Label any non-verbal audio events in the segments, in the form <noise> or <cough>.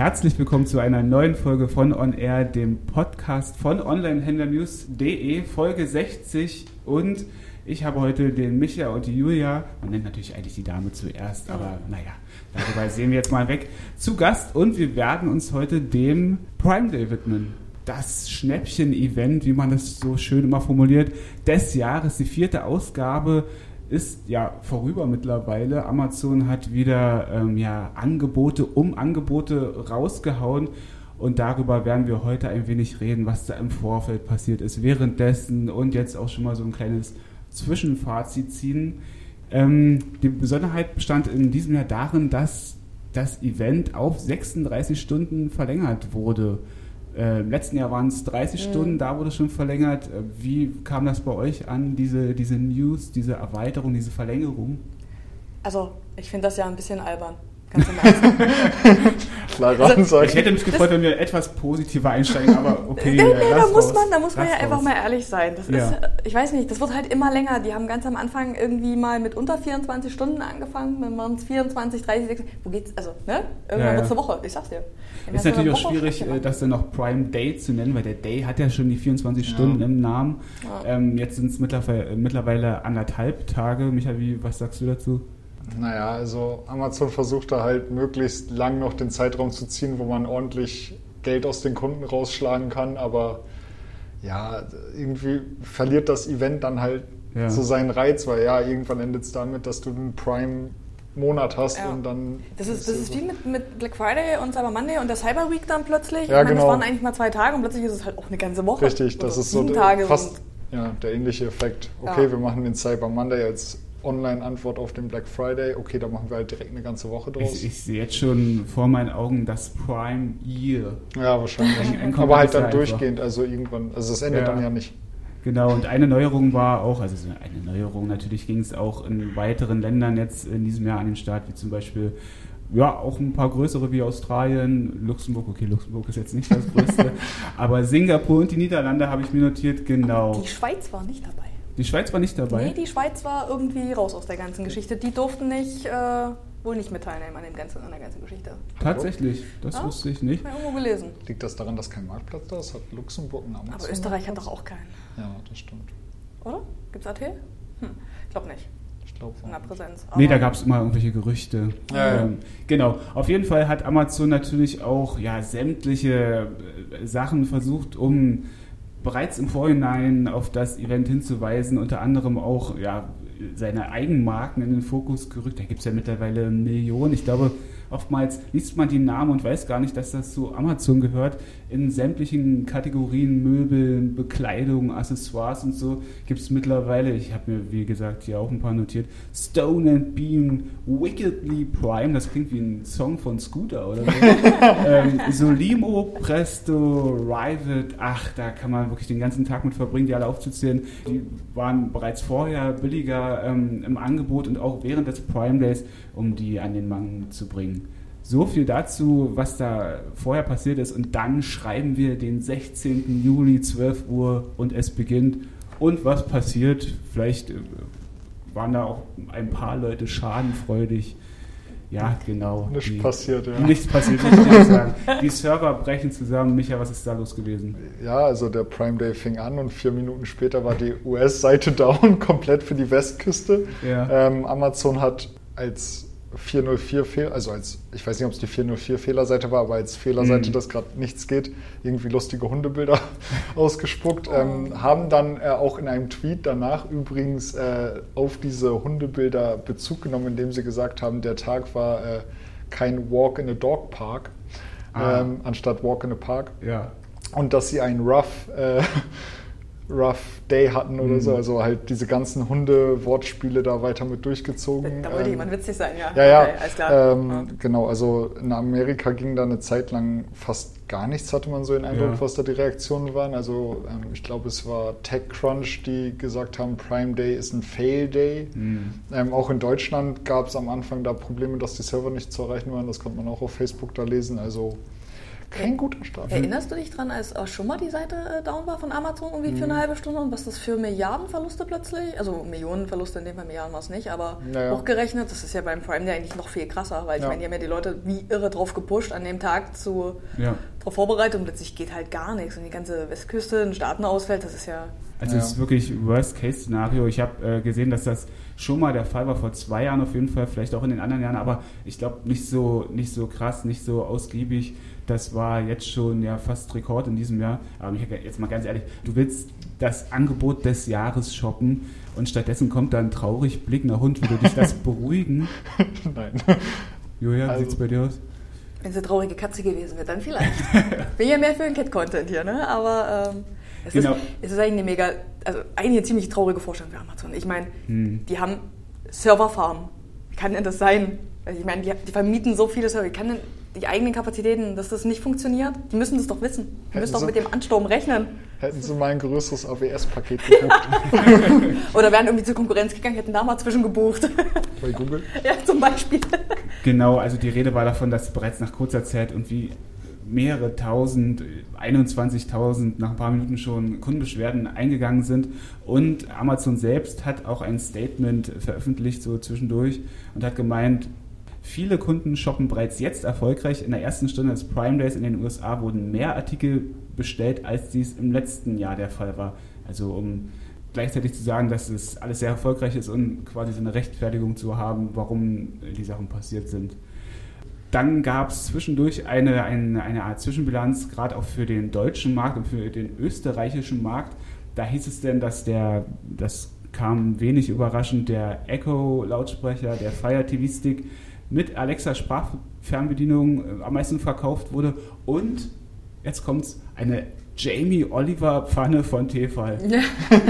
Herzlich willkommen zu einer neuen Folge von On Air, dem Podcast von Onlinehändlernews.de, Folge 60. Und ich habe heute den Micha und die Julia, man nennt natürlich eigentlich die Dame zuerst, aber naja, darüber sehen wir jetzt mal weg, zu Gast. Und wir werden uns heute dem Prime Day widmen. Das Schnäppchen-Event, wie man das so schön immer formuliert, des Jahres, die vierte Ausgabe ist ja vorüber mittlerweile. Amazon hat wieder ähm, ja, Angebote um Angebote rausgehauen. Und darüber werden wir heute ein wenig reden, was da im Vorfeld passiert ist, währenddessen und jetzt auch schon mal so ein kleines Zwischenfazit ziehen. Ähm, die Besonderheit bestand in diesem Jahr darin, dass das Event auf 36 Stunden verlängert wurde. Äh, Im letzten Jahr waren es 30 mhm. Stunden, da wurde schon verlängert. Äh, wie kam das bei euch an, diese, diese News, diese Erweiterung, diese Verlängerung? Also, ich finde das ja ein bisschen albern. Ganz Klar <laughs> also, ich hätte mich gefreut, wenn wir etwas positiver einsteigen, aber okay. Nee, nee, da muss man, da muss man ja raus. einfach mal ehrlich sein. Das ja. ist, ich weiß nicht, das wird halt immer länger. Die haben ganz am Anfang irgendwie mal mit unter 24 Stunden angefangen, dann waren es 24, 30, 60. Wo geht's? Also, ne? Irgendwann ja, ja. wird es eine Woche, ich sag's dir. Ist natürlich auch schwierig, äh, das dann noch Prime Day zu nennen, weil der Day hat ja schon die 24 ja. Stunden im Namen. Ähm, jetzt sind es mittlerweile, mittlerweile anderthalb Tage. Michael, was sagst du dazu? Naja, also Amazon versucht da halt möglichst lang noch den Zeitraum zu ziehen, wo man ordentlich Geld aus den Kunden rausschlagen kann, aber ja, irgendwie verliert das Event dann halt ja. so seinen Reiz, weil ja, irgendwann endet es damit, dass du einen Prime Monat hast ja. und dann. Das ist, das ist wie mit, mit Black Friday und Cyber Monday und der Cyber Week dann plötzlich. Ja, ich meine, genau. das waren eigentlich mal zwei Tage und plötzlich ist es halt auch eine ganze Woche. Richtig, das ist so Tage fast ja, der ähnliche Effekt. Okay, ja. wir machen den Cyber Monday als Online-Antwort auf den Black Friday, okay, da machen wir halt direkt eine ganze Woche draus. Ich, ich sehe jetzt schon vor meinen Augen das Prime Year. Ja, wahrscheinlich. Aber halt dann durchgehend, also irgendwann, also es endet ja. dann ja nicht. Genau, und eine Neuerung war auch, also eine Neuerung, natürlich ging es auch in weiteren Ländern jetzt in diesem Jahr an den Start, wie zum Beispiel ja, auch ein paar größere wie Australien, Luxemburg, okay, Luxemburg ist jetzt nicht das größte, <laughs> aber Singapur und die Niederlande habe ich mir notiert, genau. Aber die Schweiz war nicht dabei. Die Schweiz war nicht dabei? Nee, die Schweiz war irgendwie raus aus der ganzen Geschichte. Die durften nicht, äh, wohl nicht mit teilnehmen an, dem ganzen, an der ganzen Geschichte. Tatsächlich, das ja? wusste ich nicht. Ich irgendwo gelesen. Liegt das daran, dass kein Marktplatz da ist? Hat Luxemburg einen Amazon? Aber Österreich hat doch auch keinen. Ja, das stimmt. Oder? Gibt es AT? Hm, ich glaube nicht. Ich glaube In der Präsenz. Aber nee, da gab es immer irgendwelche Gerüchte. Ja, ähm, genau. Auf jeden Fall hat Amazon natürlich auch ja, sämtliche äh, Sachen versucht, um bereits im Vorhinein auf das Event hinzuweisen, unter anderem auch ja, seine Eigenmarken in den Fokus gerückt. Da gibt es ja mittlerweile Millionen. Ich glaube, oftmals liest man die Namen und weiß gar nicht, dass das zu Amazon gehört. In sämtlichen Kategorien Möbel, Bekleidung, Accessoires und so gibt es mittlerweile, ich habe mir wie gesagt hier auch ein paar notiert, Stone and Beam, Wickedly Prime, das klingt wie ein Song von Scooter oder so. <laughs> ähm, Solimo, Presto, Rivet, ach, da kann man wirklich den ganzen Tag mit verbringen, die alle aufzuzählen. Die waren bereits vorher billiger ähm, im Angebot und auch während des Prime Days, um die an den Mann zu bringen. So viel dazu, was da vorher passiert ist. Und dann schreiben wir den 16. Juli, 12 Uhr und es beginnt. Und was passiert? Vielleicht äh, waren da auch ein paar Leute schadenfreudig. Ja, genau. Nichts die, passiert, ja. Nichts passiert, ich sagen. <laughs> Die Server brechen zusammen. Micha, was ist da los gewesen? Ja, also der Prime Day fing an und vier Minuten später war die US-Seite <laughs> down, komplett für die Westküste. Ja. Ähm, Amazon hat als 404 Fehler, also als, ich weiß nicht, ob es die 404 Fehlerseite war, aber als Fehlerseite, mhm. dass gerade nichts geht, irgendwie lustige Hundebilder <laughs> ausgespuckt, oh. ähm, haben dann äh, auch in einem Tweet danach übrigens äh, auf diese Hundebilder Bezug genommen, indem sie gesagt haben, der Tag war äh, kein Walk in a Dog Park, ah. ähm, anstatt Walk in a Park. Ja. Und dass sie ein Rough Rough Day hatten oder mhm. so. Also halt diese ganzen Hunde-Wortspiele da weiter mit durchgezogen. Da wollte ähm, jemand witzig sein, ja. Ja, ja. Okay, alles klar. Ähm, ja. Genau, also in Amerika ging da eine Zeit lang fast gar nichts, hatte man so den Eindruck, ja. was da die Reaktionen waren. Also ähm, ich glaube, es war TechCrunch, die gesagt haben, Prime Day ist ein Fail Day. Mhm. Ähm, auch in Deutschland gab es am Anfang da Probleme, dass die Server nicht zu erreichen waren. Das konnte man auch auf Facebook da lesen. Also Kein guter Start. Erinnerst du dich dran, als auch schon mal die Seite äh, down war von Amazon irgendwie für eine mhm. halbe Stunde und was das für Milliardenverluste plötzlich, also Millionenverluste in dem Fall Milliarden war es nicht, aber naja. hochgerechnet, das ist ja beim Prime Day eigentlich noch viel krasser, weil ich ja. meine, die haben ja die Leute wie irre drauf gepusht an dem Tag zu ja. Darauf vorbereitet und plötzlich geht halt gar nichts und die ganze Westküste in Staaten ausfällt, das ist ja. Also es ist wirklich Worst-Case-Szenario. Ich habe äh, gesehen, dass das schon mal der Fall war vor zwei Jahren auf jeden Fall, vielleicht auch in den anderen Jahren, aber ich glaube nicht so, nicht so krass, nicht so ausgiebig. Das war jetzt schon ja fast Rekord in diesem Jahr. Aber jetzt mal ganz ehrlich, du willst das Angebot des Jahres shoppen und stattdessen kommt da ein traurig blickender Hund. Würde dich das <laughs> beruhigen? Nein. Julia, wie also, sieht es bei dir aus? Wenn es eine traurige Katze gewesen wäre, dann vielleicht. <laughs> Bin ja mehr für den Cat-Content hier, ne? Aber ähm, es, genau. ist, es ist eigentlich eine mega, also eigentlich eine ziemlich traurige Vorstellung für Amazon. Ich meine, hm. die haben Serverfarmen. Wie kann denn das sein? Also ich meine, die, die, vermieten so viele Server. Wie kann denn die eigenen Kapazitäten, dass das nicht funktioniert? Die müssen das doch wissen. Die hätten müssen doch mit dem Ansturm rechnen. Hätten sie mal ein größeres AWS-Paket gebucht. <laughs> Oder wären irgendwie zur Konkurrenz gegangen, hätten da mal zwischengebucht. Bei Google? <laughs> Ja, zum Beispiel. Genau, also die Rede war davon, dass bereits nach kurzer Zeit irgendwie mehrere tausend, 21.000 nach ein paar Minuten schon Kundenbeschwerden eingegangen sind. Und Amazon selbst hat auch ein Statement veröffentlicht, so zwischendurch, und hat gemeint, Viele Kunden shoppen bereits jetzt erfolgreich. In der ersten Stunde des Prime Days in den USA wurden mehr Artikel bestellt, als dies im letzten Jahr der Fall war. Also um gleichzeitig zu sagen, dass es alles sehr erfolgreich ist und quasi so eine Rechtfertigung zu haben, warum die Sachen passiert sind. Dann gab es zwischendurch eine, eine, eine Art Zwischenbilanz, gerade auch für den deutschen Markt und für den österreichischen Markt. Da hieß es denn, dass der, das kam wenig überraschend, der Echo-Lautsprecher, der Fire TV-Stick mit Alexa Sprachfernbedienung äh, am meisten verkauft wurde und jetzt kommt's, eine Jamie Oliver Pfanne von Tefal. Ja. <laughs>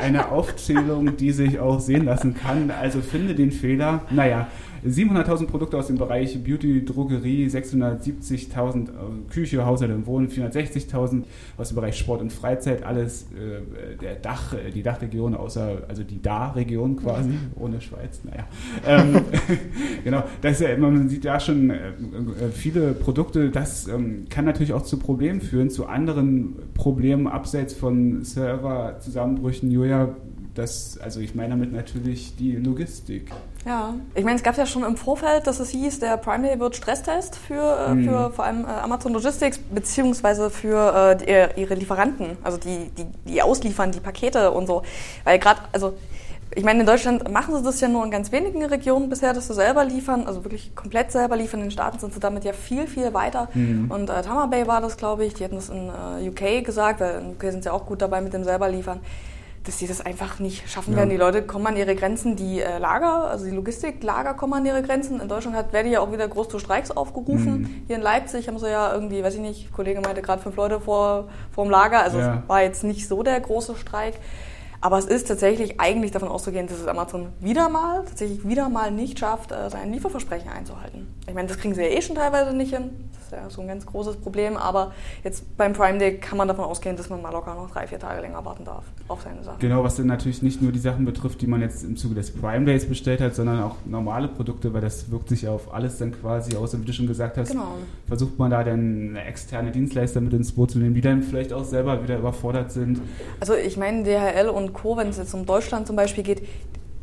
Eine Aufzählung, die sich auch sehen lassen kann. Also finde den Fehler. Naja, 700.000 Produkte aus dem Bereich Beauty, Drogerie, 670.000 äh, Küche, Haushalt und Wohnen, 460.000 aus dem Bereich Sport und Freizeit, alles äh, der Dach, äh, die Dachregion, außer, also die Da-Region quasi, ohne Schweiz, naja. Ähm, <laughs> genau, das ist ja, man sieht ja schon äh, äh, viele Produkte, das ähm, kann natürlich auch zu Problemen führen, zu anderen Problemen abseits von Serverzusammenbrüchen. Julia, das, also ich meine damit natürlich die Logistik. Ja, ich meine, es gab ja schon im Vorfeld, dass es hieß, der Prime Day wird Stresstest für, mhm. für vor allem äh, Amazon Logistics beziehungsweise für äh, ihre Lieferanten, also die, die, die ausliefern, die Pakete und so. Weil gerade, also ich meine, in Deutschland machen sie das ja nur in ganz wenigen Regionen bisher, dass sie selber liefern, also wirklich komplett selber liefern. In den Staaten sind sie damit ja viel, viel weiter. Mhm. Und äh, Tamar Bay war das, glaube ich, die hatten das in äh, UK gesagt, weil in UK sind sie auch gut dabei mit dem selber liefern dass sie das einfach nicht schaffen ja. werden. Die Leute kommen an ihre Grenzen, die äh, Lager, also die Logistiklager kommen an ihre Grenzen. In Deutschland hat Verdi ja auch wieder groß zu Streiks aufgerufen. Mhm. Hier in Leipzig haben sie ja irgendwie, weiß ich nicht, Kollege meinte gerade fünf Leute vor, vor dem Lager. Also ja. es war jetzt nicht so der große Streik. Aber es ist tatsächlich eigentlich davon auszugehen, dass es Amazon wieder mal, tatsächlich wieder mal nicht schafft, äh, sein Lieferversprechen einzuhalten. Ich meine, das kriegen sie ja eh schon teilweise nicht hin ist ja so ein ganz großes Problem. Aber jetzt beim Prime Day kann man davon ausgehen, dass man mal locker noch drei, vier Tage länger warten darf auf seine Sachen. Genau, was dann natürlich nicht nur die Sachen betrifft, die man jetzt im Zuge des Prime Days bestellt hat, sondern auch normale Produkte, weil das wirkt sich auf alles dann quasi aus. Und wie du schon gesagt hast, genau. versucht man da dann externe Dienstleister mit ins Boot zu nehmen, die dann vielleicht auch selber wieder überfordert sind. Also ich meine, DHL und Co., wenn es jetzt um Deutschland zum Beispiel geht,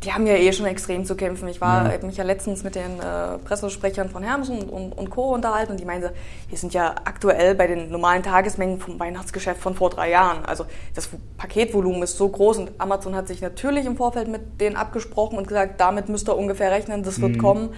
die haben ja eh schon extrem zu kämpfen. Ich war ja. mich ja letztens mit den äh, Pressesprechern von Hermes und, und, und, Co. unterhalten und die meinen, wir sind ja aktuell bei den normalen Tagesmengen vom Weihnachtsgeschäft von vor drei Jahren. Also das Paketvolumen ist so groß und Amazon hat sich natürlich im Vorfeld mit denen abgesprochen und gesagt, damit müsst ihr ungefähr rechnen, das wird mhm. kommen.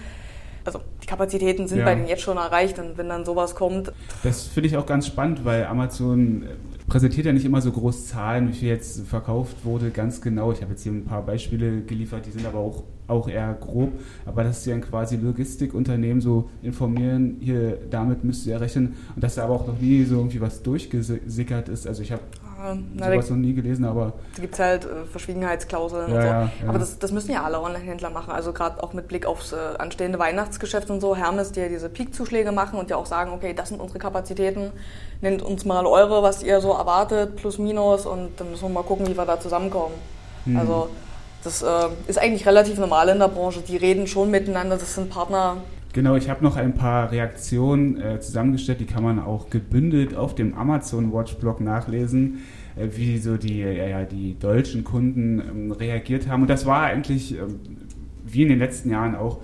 Also die Kapazitäten sind ja. bei denen jetzt schon erreicht und wenn dann sowas kommt. Das finde ich auch ganz spannend, weil Amazon präsentiert ja nicht immer so groß Zahlen, wie viel jetzt verkauft wurde, ganz genau. Ich habe jetzt hier ein paar Beispiele geliefert, die sind aber auch, auch eher grob. Aber das ist ja ein quasi Logistikunternehmen, so informieren, hier damit müsst ihr rechnen. Und dass da aber auch noch nie so irgendwie was durchgesickert ist. Also ich habe na, sowas noch nie gelesen, aber. Da gibt es halt äh, Verschwiegenheitsklauseln ja, und so. Ja. Aber das, das müssen ja alle Online-Händler machen. Also gerade auch mit Blick aufs äh, anstehende Weihnachtsgeschäft und so. Hermes, die ja diese Peak-Zuschläge machen und ja auch sagen, okay, das sind unsere Kapazitäten, nennt uns mal eure, was ihr so erwartet, plus minus und dann müssen wir mal gucken, wie wir da zusammenkommen. Hm. Also das äh, ist eigentlich relativ normal in der Branche. Die reden schon miteinander, das sind Partner, Genau, ich habe noch ein paar Reaktionen äh, zusammengestellt, die kann man auch gebündelt auf dem Amazon Watch Blog nachlesen, äh, wie so die, ja, ja, die deutschen Kunden ähm, reagiert haben. Und das war eigentlich, ähm, wie in den letzten Jahren auch,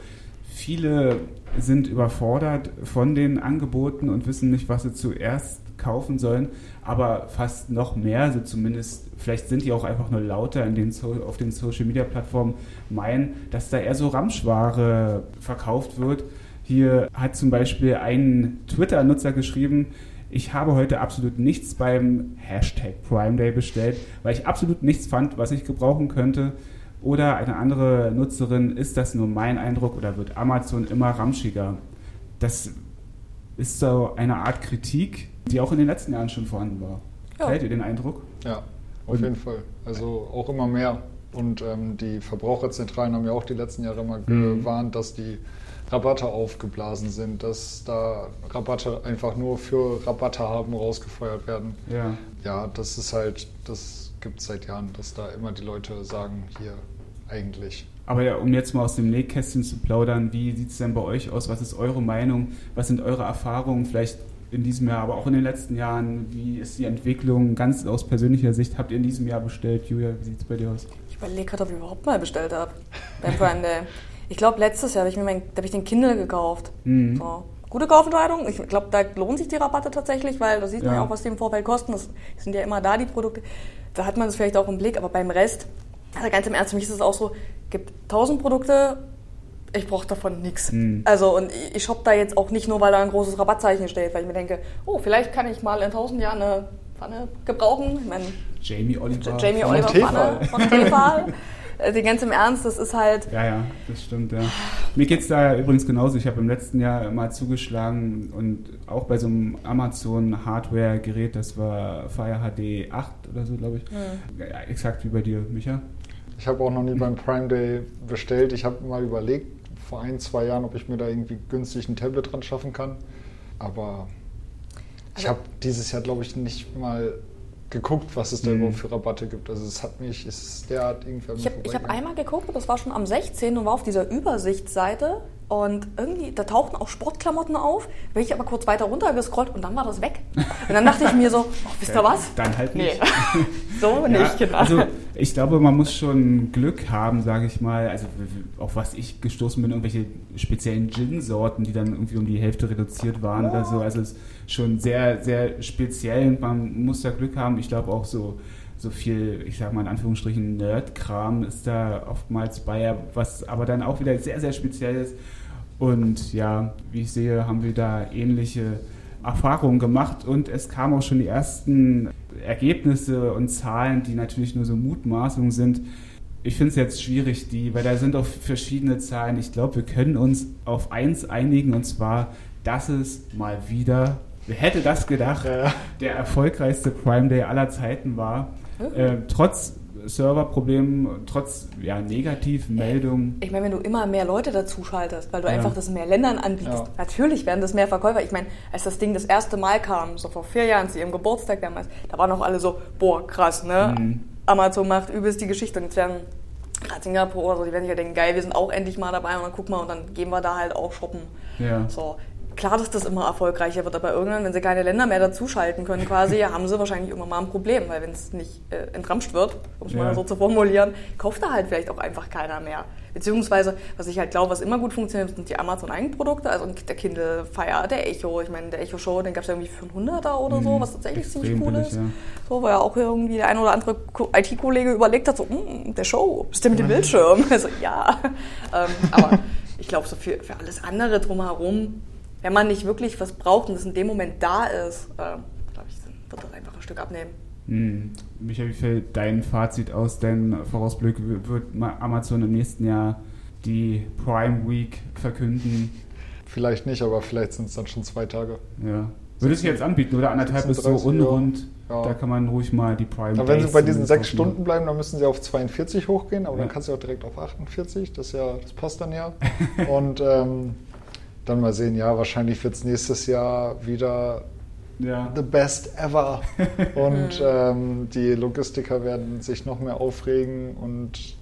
viele sind überfordert von den Angeboten und wissen nicht, was sie zuerst kaufen sollen, aber fast noch mehr, so zumindest, vielleicht sind die auch einfach nur lauter in den so auf den Social Media Plattformen, meinen, dass da eher so Ramschware verkauft wird. Hier hat zum Beispiel ein Twitter-Nutzer geschrieben, ich habe heute absolut nichts beim Hashtag Prime Day bestellt, weil ich absolut nichts fand, was ich gebrauchen könnte. Oder eine andere Nutzerin, ist das nur mein Eindruck oder wird Amazon immer ramschiger? Das ist so eine Art Kritik, die auch in den letzten Jahren schon vorhanden war. Ja. Fällt ihr den Eindruck? Ja, auf Und jeden Fall. Also auch immer mehr. Und ähm, die Verbraucherzentralen haben ja auch die letzten Jahre immer mhm. gewarnt, dass die Rabatte aufgeblasen sind, dass da Rabatte einfach nur für Rabatte haben rausgefeuert werden. Ja, ja das ist halt, das gibt es seit Jahren, dass da immer die Leute sagen, hier eigentlich. Aber ja, um jetzt mal aus dem Nähkästchen zu plaudern, wie sieht es denn bei euch aus? Was ist eure Meinung? Was sind eure Erfahrungen vielleicht in diesem Jahr, aber auch in den letzten Jahren? Wie ist die Entwicklung ganz aus persönlicher Sicht? Habt ihr in diesem Jahr bestellt? Julia, wie sieht es bei dir aus? Ich überlege gerade, ob ich überhaupt mal bestellt habe beim Prime Day. Ich glaube, letztes Jahr habe ich mir mein, hab ich den Kindle gekauft. Mhm. So. Gute Kaufentscheidung. Ich glaube, da lohnt sich die Rabatte tatsächlich, weil da sieht man ja auch, was die im Vorfeld kosten. Das sind ja immer da, die Produkte. Da hat man es vielleicht auch im Blick, aber beim Rest, also ganz im Ernst, für mich ist es auch so, gibt tausend Produkte, ich brauche davon nichts. Mhm. Also und ich shoppe da jetzt auch nicht nur, weil da ein großes Rabattzeichen steht, weil ich mir denke, oh, vielleicht kann ich mal in tausend Jahren eine Pfanne gebrauchen. Ich meine, Jamie Oliver. Jamie Oliver Pfanne von Tefal. <laughs> Also ganz im Ernst, das ist halt. Ja, ja, das stimmt, ja. Mir geht es da übrigens genauso. Ich habe im letzten Jahr mal zugeschlagen und auch bei so einem Amazon-Hardware-Gerät, das war Fire HD 8 oder so, glaube ich. Mhm. Ja, exakt wie bei dir, Micha. Ich habe auch noch nie beim Prime Day bestellt. Ich habe mal überlegt, vor ein, zwei Jahren, ob ich mir da irgendwie günstig ein Tablet dran schaffen kann. Aber ich habe dieses Jahr, glaube ich, nicht mal geguckt, was es da mhm. überhaupt für Rabatte gibt. Also es hat mich, es ist derart irgendwie. Ich habe hab einmal geguckt, das war schon am 16. und war auf dieser Übersichtsseite und irgendwie, da tauchten auch Sportklamotten auf, bin ich aber kurz weiter runter gescrollt und dann war das weg. Und dann dachte ich mir so, oh, wisst ihr was? Dann halt nicht. Nee. <laughs> so nicht, genau. Also ich glaube, man muss schon Glück haben, sage ich mal. Also auf was ich gestoßen bin, irgendwelche speziellen Gin-Sorten, die dann irgendwie um die Hälfte reduziert waren oh. oder so. Also es ist schon sehr, sehr speziell und man muss da Glück haben. Ich glaube auch so so viel, ich sag mal in Anführungsstrichen, Nerd-Kram ist da oftmals bei, was aber dann auch wieder sehr, sehr speziell ist. Und ja, wie ich sehe, haben wir da ähnliche Erfahrungen gemacht und es kamen auch schon die ersten Ergebnisse und Zahlen, die natürlich nur so Mutmaßungen sind. Ich finde es jetzt schwierig, die, weil da sind auch verschiedene Zahlen. Ich glaube, wir können uns auf eins einigen und zwar, dass es mal wieder, wer hätte das gedacht, ja. der erfolgreichste Prime Day aller Zeiten war. Äh, trotz Serverproblemen, trotz ja, Negativmeldungen. Ich meine, wenn du immer mehr Leute dazu schaltest, weil du ja. einfach das in mehr Ländern anbietest, ja. natürlich werden das mehr Verkäufer. Ich meine, als das Ding das erste Mal kam, so vor vier Jahren zu ihrem Geburtstag damals, da waren auch alle so, boah, krass, ne? Mhm. Amazon macht übelst die Geschichte und jetzt werden gerade Singapur oder so, die werden sich ja denken, geil, wir sind auch endlich mal dabei und dann guck mal und dann gehen wir da halt auch shoppen. Ja. So klar, dass das immer erfolgreicher wird, aber irgendwann, wenn sie keine Länder mehr dazuschalten können, quasi, haben sie wahrscheinlich irgendwann mal ein Problem, weil wenn es nicht äh, entramscht wird, um es ja. mal so zu formulieren, kauft da halt vielleicht auch einfach keiner mehr. Beziehungsweise, was ich halt glaube, was immer gut funktioniert, sind die Amazon-Eigenprodukte, also der Kindle Fire, der Echo, ich meine, der Echo Show, den gab es ja irgendwie für 100er oder so, mhm. was tatsächlich ziemlich cool billig, ist. Ja. So, weil ja auch irgendwie der ein oder andere IT-Kollege überlegt hat, so, hm, der Show, bist du mit dem Bildschirm? <laughs> Also, ja. <laughs> ähm, aber ich glaube, so für, für alles andere drumherum wenn man nicht wirklich was braucht und es in dem Moment da ist, äh, glaube ich, wird das einfach ein Stück abnehmen. Hm. Michael, wie fällt dein Fazit aus? Dein Vorausblick wird Amazon im nächsten Jahr die Prime Week verkünden? Vielleicht nicht, aber vielleicht sind es dann schon zwei Tage. Ja. Würde sich jetzt anbieten, oder anderthalb ist so unrund. Ja. Da kann man ruhig mal die Prime. Aber wenn sie bei diesen sechs Stunden bleiben, dann müssen sie auf 42 hochgehen, aber ja. dann kannst du auch direkt auf 48. Das ja, das passt dann ja. <laughs> Und ähm, dann mal sehen, ja, wahrscheinlich wird es nächstes Jahr wieder ja. the best ever. <laughs> Und ähm, die Logistiker werden sich noch mehr aufregen und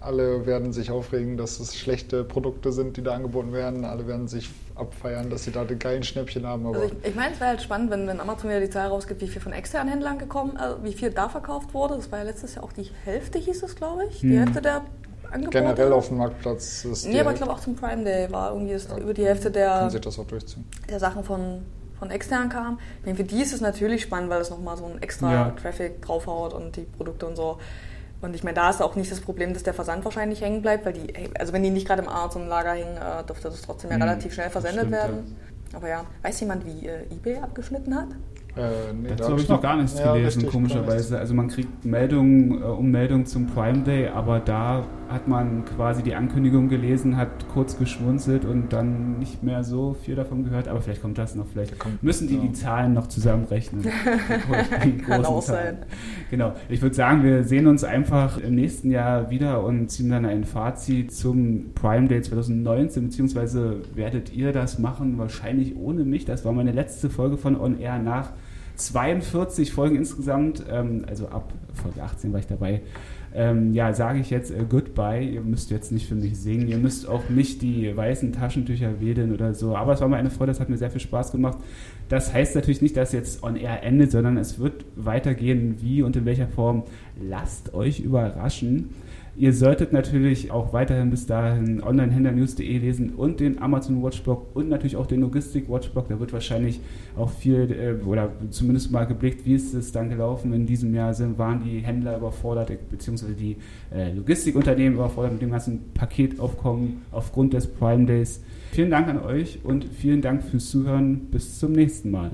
alle werden sich aufregen, dass es schlechte Produkte sind, die da angeboten werden. Alle werden sich abfeiern, dass sie da den geilen Schnäppchen haben. also ich, ich meine, es wäre halt spannend, wenn, wenn Amazon wieder die Zahl rausgibt, wie viel von externen Händlern gekommen, äh, wie viel da verkauft wurde. Das war ja letztes Jahr auch die Hälfte, hieß es, glaube ich. Die hm. Hälfte der Angebote. Generell auf dem Marktplatz ist. Nee, aber ich glaube auch zum Prime Day war irgendwie ja, über die Hälfte der, das auch durchziehen. der Sachen von, von extern kam. Ich meine, für die ist es natürlich spannend, weil es nochmal so ein extra ja. Traffic draufhaut und die Produkte und so. Und ich meine, da ist auch nicht das Problem, dass der Versand wahrscheinlich hängen bleibt, weil die, also wenn die nicht gerade im Amazon-Lager hängen, äh, dürfte das trotzdem ja mhm, relativ schnell versendet stimmt, werden. Ja. Aber ja, weiß jemand, wie äh, eBay abgeschnitten hat? Äh, nee, Dazu habe ich noch gar nichts ja, gelesen, richtig, komischerweise. Also man kriegt Meldungen äh, um Meldungen zum Prime Day, aber da hat man quasi die Ankündigung gelesen, hat kurz geschmunzelt und dann nicht mehr so viel davon gehört. Aber vielleicht kommt das noch. Vielleicht kommt, müssen die ja. die Zahlen noch zusammenrechnen. <laughs> Kann auch sein. Genau. Ich würde sagen, wir sehen uns einfach im nächsten Jahr wieder und ziehen dann ein Fazit zum Prime Day 2019, beziehungsweise werdet ihr das machen, wahrscheinlich ohne mich. Das war meine letzte Folge von On Air nach 42 Folgen insgesamt, ähm, also ab Folge 18 war ich dabei. Ähm, ja, sage ich jetzt äh, Goodbye. Ihr müsst jetzt nicht für mich singen. Ihr müsst auch nicht die weißen Taschentücher wedeln oder so. Aber es war mir eine Freude, das hat mir sehr viel Spaß gemacht. Das heißt natürlich nicht, dass jetzt On Air endet, sondern es wird weitergehen. Wie und in welcher Form? Lasst euch überraschen. Ihr solltet natürlich auch weiterhin bis dahin onlinehändlernews.de lesen und den Amazon Watchblog und natürlich auch den Logistik Watchblog. Da wird wahrscheinlich auch viel äh, oder zumindest mal geblickt, wie ist es dann gelaufen in diesem Jahr sind, waren die Händler überfordert, beziehungsweise die äh, Logistikunternehmen überfordert mit dem ganzen Paketaufkommen aufgrund des Prime Days. Vielen Dank an euch und vielen Dank fürs Zuhören. Bis zum nächsten Mal.